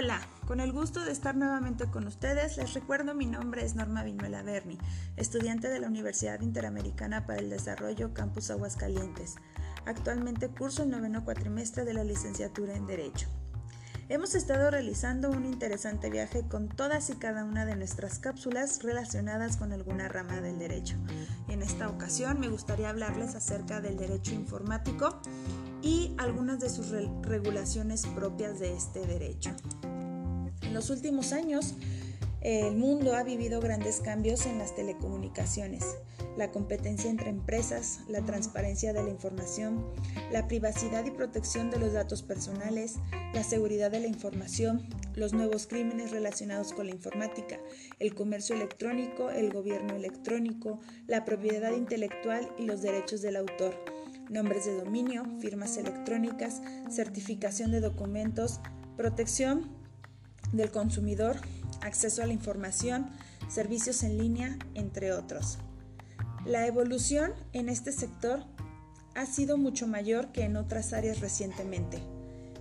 Hola, con el gusto de estar nuevamente con ustedes, les recuerdo mi nombre es Norma Vinuela Berni, estudiante de la Universidad Interamericana para el Desarrollo Campus Aguascalientes. Actualmente curso el noveno cuatrimestre de la licenciatura en Derecho. Hemos estado realizando un interesante viaje con todas y cada una de nuestras cápsulas relacionadas con alguna rama del derecho. En esta ocasión me gustaría hablarles acerca del derecho informático y algunas de sus regulaciones propias de este derecho. En los últimos años, el mundo ha vivido grandes cambios en las telecomunicaciones, la competencia entre empresas, la transparencia de la información, la privacidad y protección de los datos personales, la seguridad de la información, los nuevos crímenes relacionados con la informática, el comercio electrónico, el gobierno electrónico, la propiedad intelectual y los derechos del autor. Nombres de dominio, firmas electrónicas, certificación de documentos, protección del consumidor, acceso a la información, servicios en línea, entre otros. La evolución en este sector ha sido mucho mayor que en otras áreas recientemente.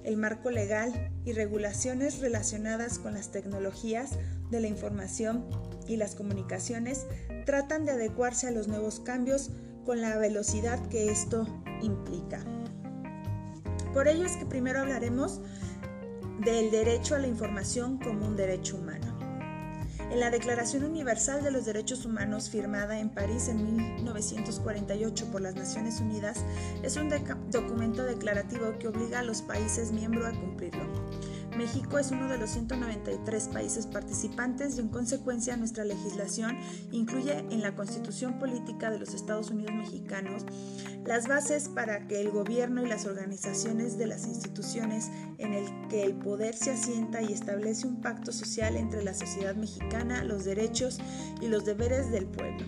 El marco legal y regulaciones relacionadas con las tecnologías de la información y las comunicaciones tratan de adecuarse a los nuevos cambios con la velocidad que esto implica. Por ello es que primero hablaremos del derecho a la información como un derecho humano. En la Declaración Universal de los Derechos Humanos firmada en París en 1948 por las Naciones Unidas, es un documento declarativo que obliga a los países miembros a cumplirlo. México es uno de los 193 países participantes y en consecuencia nuestra legislación incluye en la Constitución Política de los Estados Unidos Mexicanos las bases para que el gobierno y las organizaciones de las instituciones en el que el poder se asienta y establece un pacto social entre la sociedad mexicana, los derechos y los deberes del pueblo.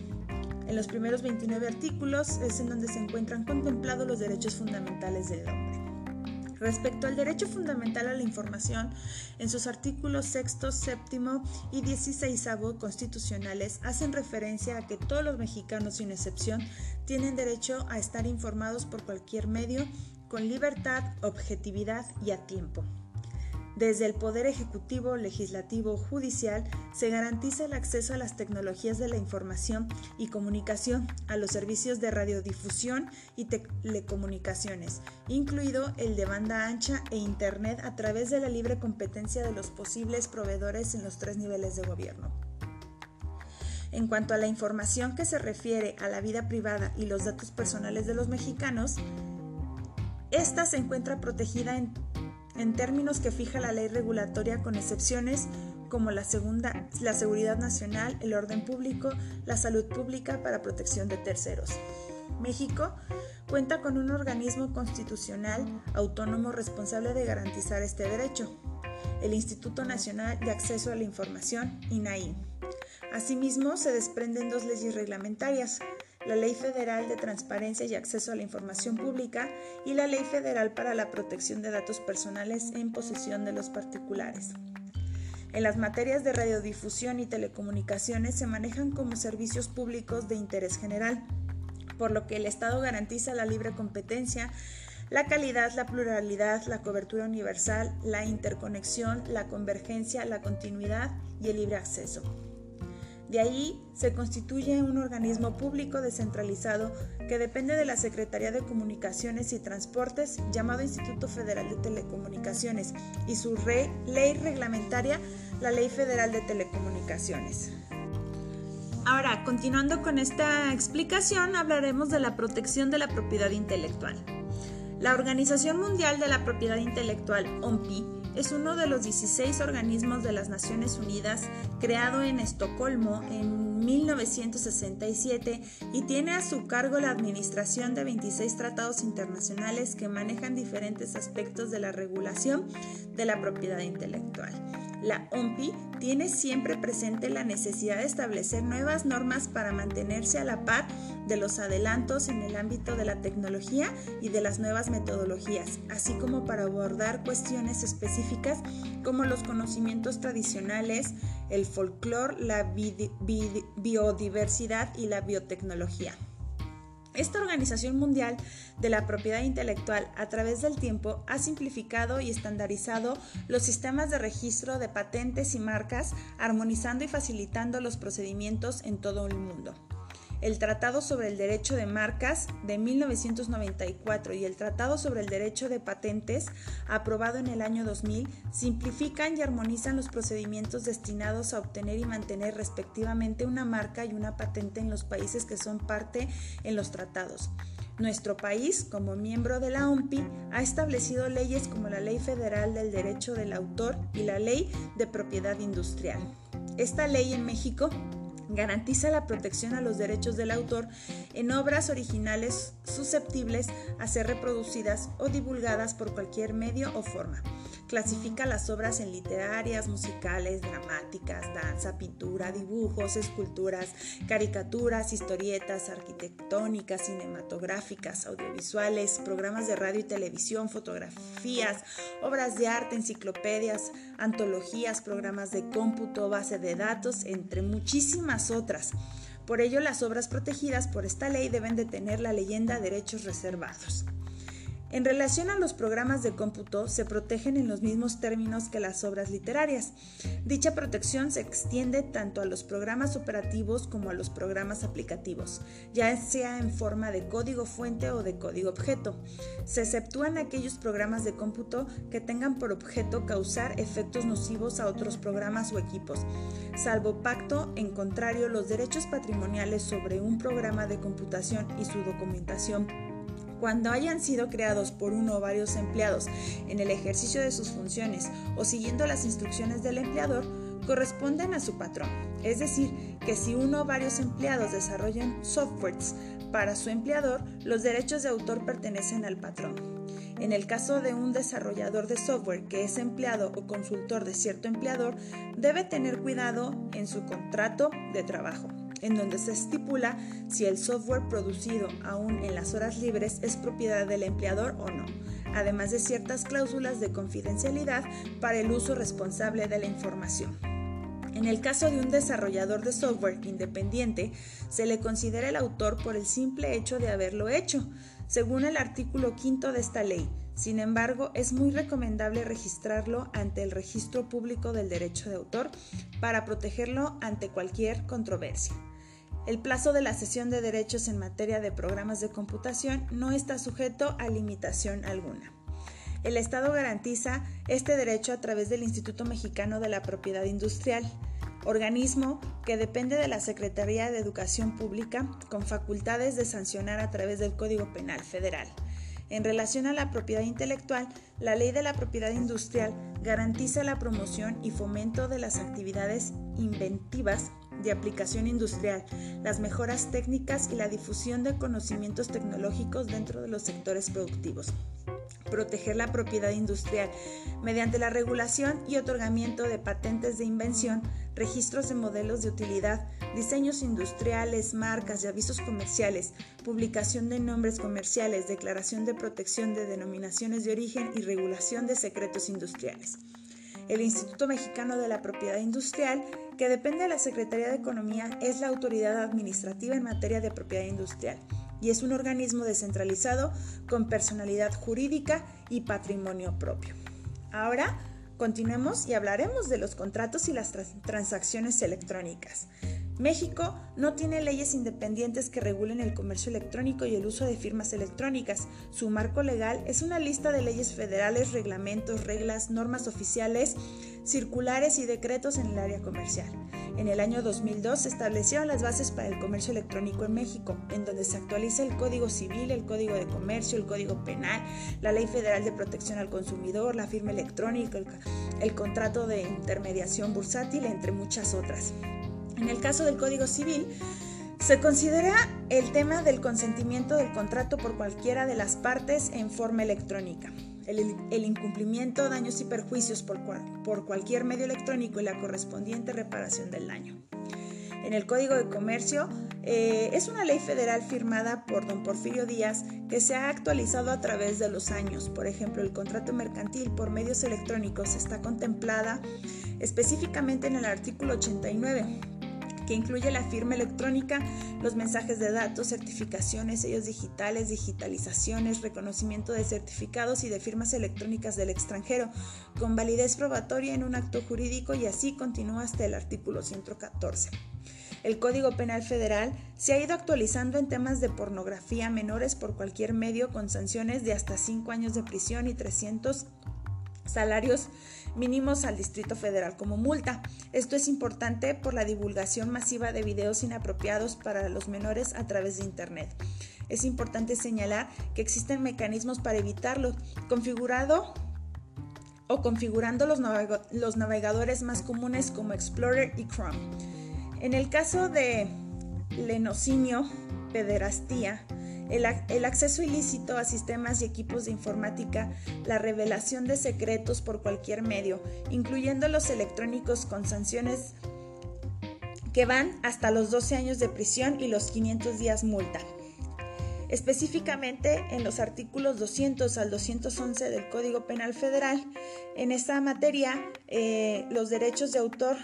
En los primeros 29 artículos es en donde se encuentran contemplados los derechos fundamentales del hombre. Respecto al derecho fundamental a la información, en sus artículos sexto, séptimo y 16 constitucionales hacen referencia a que todos los mexicanos, sin excepción, tienen derecho a estar informados por cualquier medio con libertad, objetividad y a tiempo. Desde el Poder Ejecutivo, Legislativo, Judicial, se garantiza el acceso a las tecnologías de la información y comunicación, a los servicios de radiodifusión y telecomunicaciones, incluido el de banda ancha e Internet a través de la libre competencia de los posibles proveedores en los tres niveles de gobierno. En cuanto a la información que se refiere a la vida privada y los datos personales de los mexicanos, esta se encuentra protegida en en términos que fija la ley regulatoria con excepciones como la, segunda, la seguridad nacional, el orden público, la salud pública para protección de terceros. México cuenta con un organismo constitucional autónomo responsable de garantizar este derecho, el Instituto Nacional de Acceso a la Información, INAI. Asimismo, se desprenden dos leyes reglamentarias, la Ley Federal de Transparencia y Acceso a la Información Pública y la Ley Federal para la Protección de Datos Personales en posesión de los particulares. En las materias de radiodifusión y telecomunicaciones se manejan como servicios públicos de interés general, por lo que el Estado garantiza la libre competencia, la calidad, la pluralidad, la cobertura universal, la interconexión, la convergencia, la continuidad y el libre acceso. De ahí se constituye un organismo público descentralizado que depende de la Secretaría de Comunicaciones y Transportes llamado Instituto Federal de Telecomunicaciones y su ley reglamentaria, la Ley Federal de Telecomunicaciones. Ahora, continuando con esta explicación, hablaremos de la protección de la propiedad intelectual. La Organización Mundial de la Propiedad Intelectual, OMPI, es uno de los 16 organismos de las Naciones Unidas creado en Estocolmo en 1967 y tiene a su cargo la administración de 26 tratados internacionales que manejan diferentes aspectos de la regulación de la propiedad intelectual. La OMPI tiene siempre presente la necesidad de establecer nuevas normas para mantenerse a la par de los adelantos en el ámbito de la tecnología y de las nuevas metodologías, así como para abordar cuestiones específicas como los conocimientos tradicionales, el folclore, la biodiversidad y la biotecnología. Esta Organización Mundial de la Propiedad Intelectual a través del tiempo ha simplificado y estandarizado los sistemas de registro de patentes y marcas, armonizando y facilitando los procedimientos en todo el mundo el Tratado sobre el Derecho de Marcas de 1994 y el Tratado sobre el Derecho de Patentes, aprobado en el año 2000, simplifican y armonizan los procedimientos destinados a obtener y mantener respectivamente una marca y una patente en los países que son parte en los tratados. Nuestro país, como miembro de la OMPI, ha establecido leyes como la Ley Federal del Derecho del Autor y la Ley de Propiedad Industrial. Esta ley en México Garantiza la protección a los derechos del autor en obras originales susceptibles a ser reproducidas o divulgadas por cualquier medio o forma. Clasifica las obras en literarias, musicales, dramáticas, danza, pintura, dibujos, esculturas, caricaturas, historietas, arquitectónicas, cinematográficas, audiovisuales, programas de radio y televisión, fotografías, obras de arte, enciclopedias, antologías, programas de cómputo, base de datos, entre muchísimas otras. Por ello, las obras protegidas por esta ley deben de tener la leyenda derechos reservados. En relación a los programas de cómputo, se protegen en los mismos términos que las obras literarias. Dicha protección se extiende tanto a los programas operativos como a los programas aplicativos, ya sea en forma de código fuente o de código objeto. Se exceptúan aquellos programas de cómputo que tengan por objeto causar efectos nocivos a otros programas o equipos, salvo pacto en contrario los derechos patrimoniales sobre un programa de computación y su documentación cuando hayan sido creados por uno o varios empleados en el ejercicio de sus funciones o siguiendo las instrucciones del empleador, corresponden a su patrón. Es decir, que si uno o varios empleados desarrollan softwares para su empleador, los derechos de autor pertenecen al patrón. En el caso de un desarrollador de software que es empleado o consultor de cierto empleador, debe tener cuidado en su contrato de trabajo en donde se estipula si el software producido aún en las horas libres es propiedad del empleador o no, además de ciertas cláusulas de confidencialidad para el uso responsable de la información. En el caso de un desarrollador de software independiente, se le considera el autor por el simple hecho de haberlo hecho, según el artículo quinto de esta ley. Sin embargo, es muy recomendable registrarlo ante el Registro Público del Derecho de Autor para protegerlo ante cualquier controversia. El plazo de la cesión de derechos en materia de programas de computación no está sujeto a limitación alguna. El Estado garantiza este derecho a través del Instituto Mexicano de la Propiedad Industrial, organismo que depende de la Secretaría de Educación Pública con facultades de sancionar a través del Código Penal Federal. En relación a la propiedad intelectual, la Ley de la Propiedad Industrial garantiza la promoción y fomento de las actividades inventivas de aplicación industrial, las mejoras técnicas y la difusión de conocimientos tecnológicos dentro de los sectores productivos. Proteger la propiedad industrial mediante la regulación y otorgamiento de patentes de invención, registros de modelos de utilidad, diseños industriales, marcas y avisos comerciales, publicación de nombres comerciales, declaración de protección de denominaciones de origen y regulación de secretos industriales. El Instituto Mexicano de la Propiedad Industrial, que depende de la Secretaría de Economía, es la autoridad administrativa en materia de propiedad industrial y es un organismo descentralizado con personalidad jurídica y patrimonio propio. Ahora continuemos y hablaremos de los contratos y las transacciones electrónicas. México no tiene leyes independientes que regulen el comercio electrónico y el uso de firmas electrónicas. Su marco legal es una lista de leyes federales, reglamentos, reglas, normas oficiales, circulares y decretos en el área comercial. En el año 2002 se establecieron las bases para el comercio electrónico en México, en donde se actualiza el Código Civil, el Código de Comercio, el Código Penal, la Ley Federal de Protección al Consumidor, la firma electrónica, el, contrato de intermediación bursátil, entre muchas otras. En el caso del Código Civil, se considera el tema del consentimiento del contrato por cualquiera de las partes en forma electrónica, el, incumplimiento, daños y perjuicios por, por cualquier medio electrónico y la correspondiente reparación del daño. En el Código de Comercio eh, es una ley federal firmada por don Porfirio Díaz que se ha actualizado a través de los años. Por ejemplo, el contrato mercantil por medios electrónicos está contemplada específicamente en el artículo 89 que incluye la firma electrónica, los mensajes de datos, certificaciones, sellos digitales, digitalizaciones, reconocimiento de certificados y de firmas electrónicas del extranjero, con validez probatoria en un acto jurídico y así continúa hasta el artículo 114. El Código Penal Federal se ha ido actualizando en temas de pornografía menores por cualquier medio con sanciones de hasta 5 años de prisión y 300 salarios mínimos al Distrito Federal como multa. Esto es importante por la divulgación masiva de videos inapropiados para los menores a través de Internet. Es importante señalar que existen mecanismos para evitarlo, configurado o configurando los, los navegadores más comunes como Explorer y Chrome. En el caso de lenocinio, pederastía, el, acceso ilícito a sistemas y equipos de informática, la revelación de secretos por cualquier medio, incluyendo los electrónicos con sanciones que van hasta los 12 años de prisión y los 500 días multa. Específicamente en los artículos 200 al 211 del Código Penal Federal, en esta materia, eh, los derechos de autor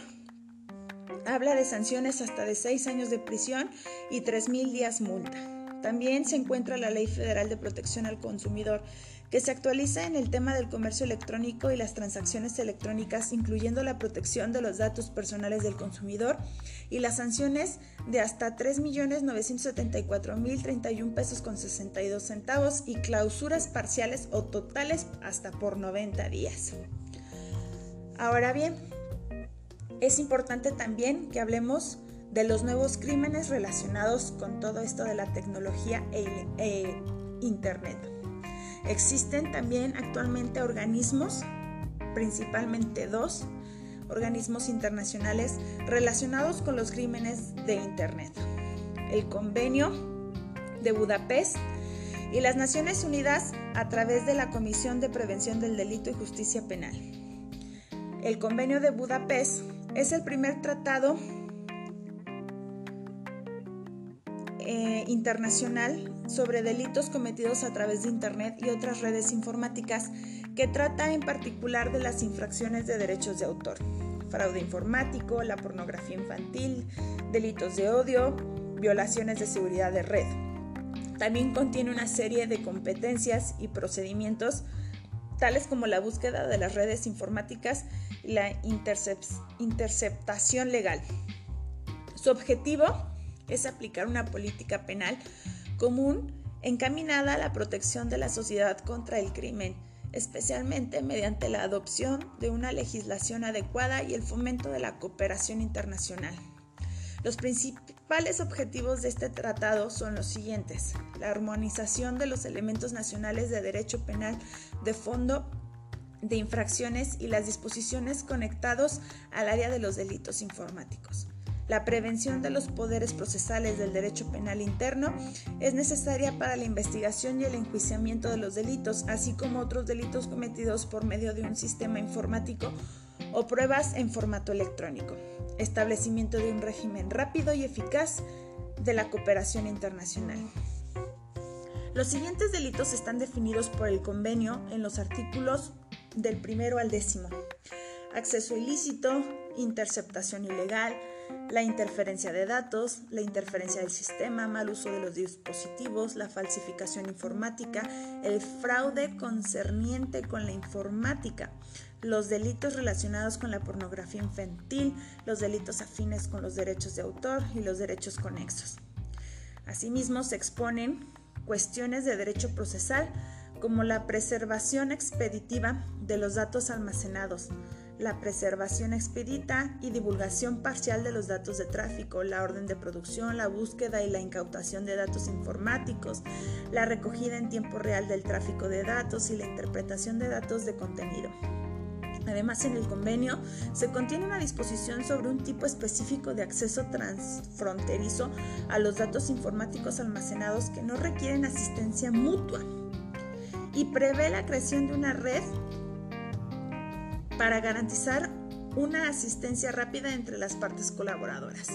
habla de sanciones hasta de 6 años de prisión y 3.000 días multa. También se encuentra la Ley Federal de Protección al Consumidor, que se actualiza en el tema del comercio electrónico y las transacciones electrónicas, incluyendo la protección de los datos personales del consumidor y las sanciones de hasta 3.974.031 pesos con 62 centavos y clausuras parciales o totales hasta por 90 días. Ahora bien, es importante también que hablemos de los nuevos crímenes relacionados con todo esto de la tecnología e, e, Internet. Existen también actualmente organismos, principalmente dos, organismos internacionales relacionados con los crímenes de Internet. El Convenio de Budapest y las Naciones Unidas a través de la Comisión de Prevención del Delito y Justicia Penal. El Convenio de Budapest es el primer tratado Eh, internacional sobre delitos cometidos a través de Internet y otras redes informáticas que trata en particular de las infracciones de derechos de autor, fraude informático, la pornografía infantil, delitos de odio, violaciones de seguridad de red. También contiene una serie de competencias y procedimientos tales como la búsqueda de las redes informáticas y la interceptación legal. Su objetivo es aplicar una política penal común encaminada a la protección de la sociedad contra el crimen, especialmente mediante la adopción de una legislación adecuada y el fomento de la cooperación internacional. Los principales objetivos de este tratado son los siguientes. La armonización de los elementos nacionales de derecho penal de fondo de infracciones y las disposiciones conectados al área de los delitos informáticos. La prevención de los poderes procesales del derecho penal interno es necesaria para la investigación y el enjuiciamiento de los delitos, así como otros delitos cometidos por medio de un sistema informático o pruebas en formato electrónico. Establecimiento de un régimen rápido y eficaz de la cooperación internacional. Los siguientes delitos están definidos por el convenio en los artículos del primero al décimo. Acceso ilícito, interceptación ilegal, la interferencia de datos, la interferencia del sistema, mal uso de los dispositivos, la falsificación informática, el fraude concerniente con la informática, los delitos relacionados con la pornografía infantil, los delitos afines con los derechos de autor y los derechos conexos. Asimismo, se exponen cuestiones de derecho procesal como la preservación expeditiva de los datos almacenados, la preservación expedita y divulgación parcial de los datos de tráfico, la orden de producción, la búsqueda y la incautación de datos informáticos, la recogida en tiempo real del tráfico de datos y la interpretación de datos de contenido. Además, en el convenio se contiene una disposición sobre un tipo específico de acceso transfronterizo a los datos informáticos almacenados que no requieren asistencia mutua y prevé la creación de una red para garantizar una asistencia rápida entre las partes colaboradoras.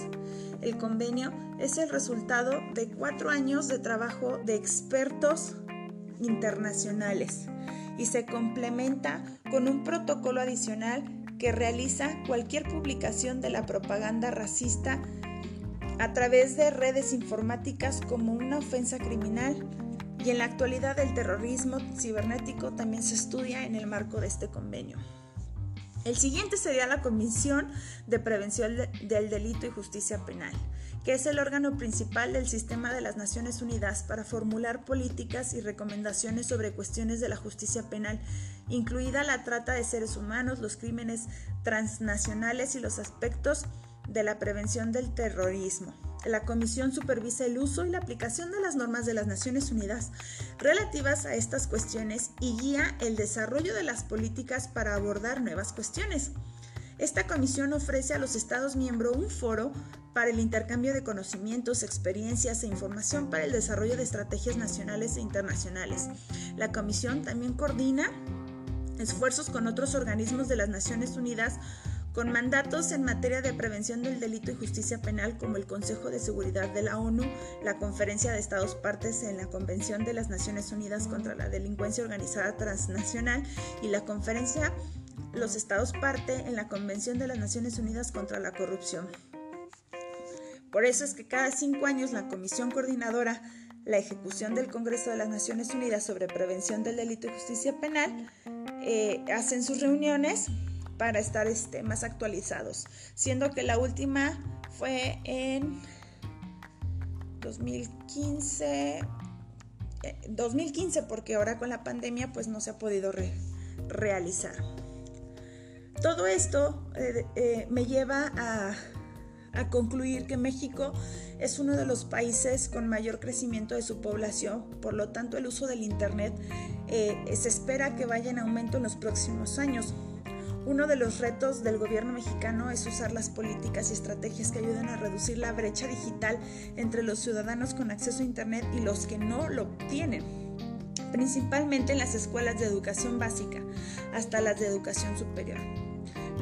El convenio es el resultado de cuatro años de trabajo de expertos internacionales y se complementa con un protocolo adicional que realiza cualquier publicación de la propaganda racista a través de redes informáticas como una ofensa criminal y en la actualidad el terrorismo cibernético también se estudia en el marco de este convenio. El siguiente sería la Comisión de Prevención del Delito y Justicia Penal, que es el órgano principal del sistema de las Naciones Unidas para formular políticas y recomendaciones sobre cuestiones de la justicia penal, incluida la trata de seres humanos, los crímenes transnacionales y los aspectos de la prevención del terrorismo. La Comisión supervisa el uso y la aplicación de las normas de las Naciones Unidas relativas a estas cuestiones y guía el desarrollo de las políticas para abordar nuevas cuestiones. Esta comisión ofrece a los Estados miembros un foro para el intercambio de conocimientos, experiencias e información para el desarrollo de estrategias nacionales e internacionales. La comisión también coordina esfuerzos con otros organismos de las Naciones Unidas con mandatos en materia de prevención del delito y justicia penal como el Consejo de Seguridad de la ONU, la Conferencia de Estados Partes en la Convención de las Naciones Unidas contra la Delincuencia Organizada Transnacional y la Conferencia Los Estados Parte en la Convención de las Naciones Unidas contra la Corrupción. Por eso es que cada cinco años la Comisión Coordinadora la ejecución del Congreso de las Naciones Unidas sobre Prevención del Delito y Justicia Penal eh, hacen sus reuniones para estar este, más actualizados, siendo que la última fue en 2015, 2015 eh, porque ahora con la pandemia pues no se ha podido realizar. Todo esto eh, eh, me lleva a, a, concluir que México es uno de los países con mayor crecimiento de su población, por lo tanto el uso del Internet se espera que vaya en aumento en los próximos años. Uno de los retos del gobierno mexicano es usar las políticas y estrategias que ayuden a reducir la brecha digital entre los ciudadanos con acceso a Internet y los que no lo tienen, principalmente en las escuelas de educación básica hasta las de educación superior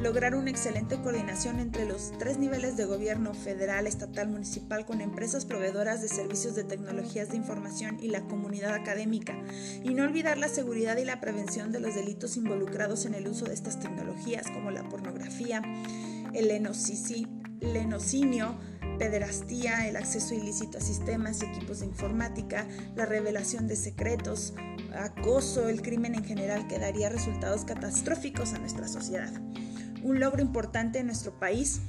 lograr una excelente coordinación entre los tres niveles de gobierno federal, estatal, municipal con empresas proveedoras de servicios de tecnologías de información y la comunidad académica, y no olvidar la seguridad y la prevención de los delitos involucrados en el uso de estas tecnologías como la pornografía, el lenocinio, pederastía, el acceso ilícito a sistemas y equipos de informática, la revelación de secretos, acoso, el crimen en general que daría resultados catastróficos a nuestra sociedad. Un logro importante en nuestro país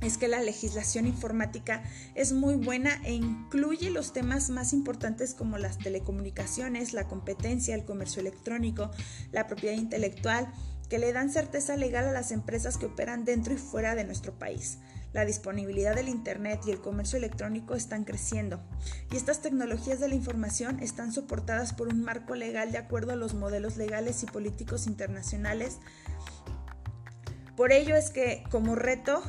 es que la legislación informática es muy buena e incluye los temas más importantes como las telecomunicaciones, la competencia, el comercio electrónico, la propiedad intelectual, que le dan certeza legal a las empresas que operan dentro y fuera de nuestro país. La disponibilidad del Internet y el comercio electrónico están creciendo y estas tecnologías de la información están soportadas por un marco legal de acuerdo a los modelos legales y políticos internacionales por ello es que como reto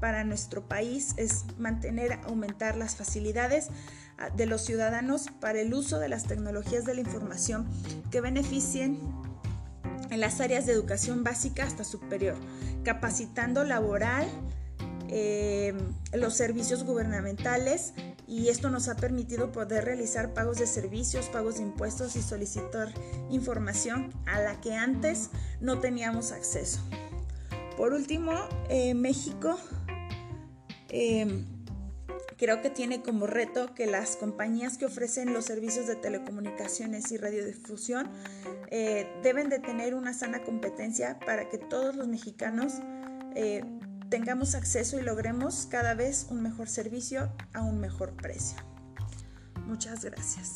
para nuestro país es mantener, aumentar las facilidades ah, de los ciudadanos para el uso de las tecnologías de la información que beneficien en las áreas de educación básica hasta superior, capacitando laboral, em, los servicios gubernamentales y esto nos ha permitido poder realizar pagos de servicios, pagos de impuestos y solicitar información a la que antes no teníamos acceso. Por último, eh, México em, creo que tiene como reto que las compañías que ofrecen los servicios de telecomunicaciones y radiodifusión eh, deben de tener una sana competencia para que todos los mexicanos eh, tengamos acceso y logremos cada vez un mejor servicio a un mejor precio. Muchas gracias.